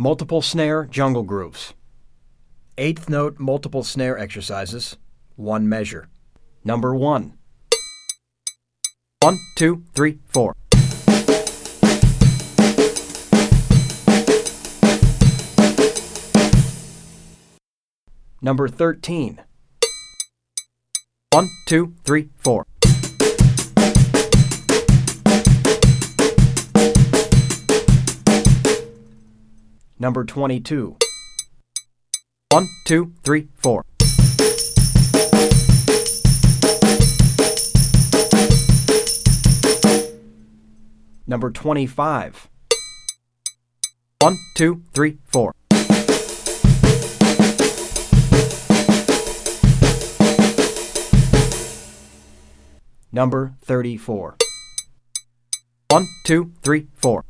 Multiple snare jungle grooves. Eighth note multiple snare exercises, one measure. Number one. One, two, three, four. Number 13. One, two, three, four. Number 22. One, two, three, four. Number 25. One, two, three, four. Number 34. One, two, three, four.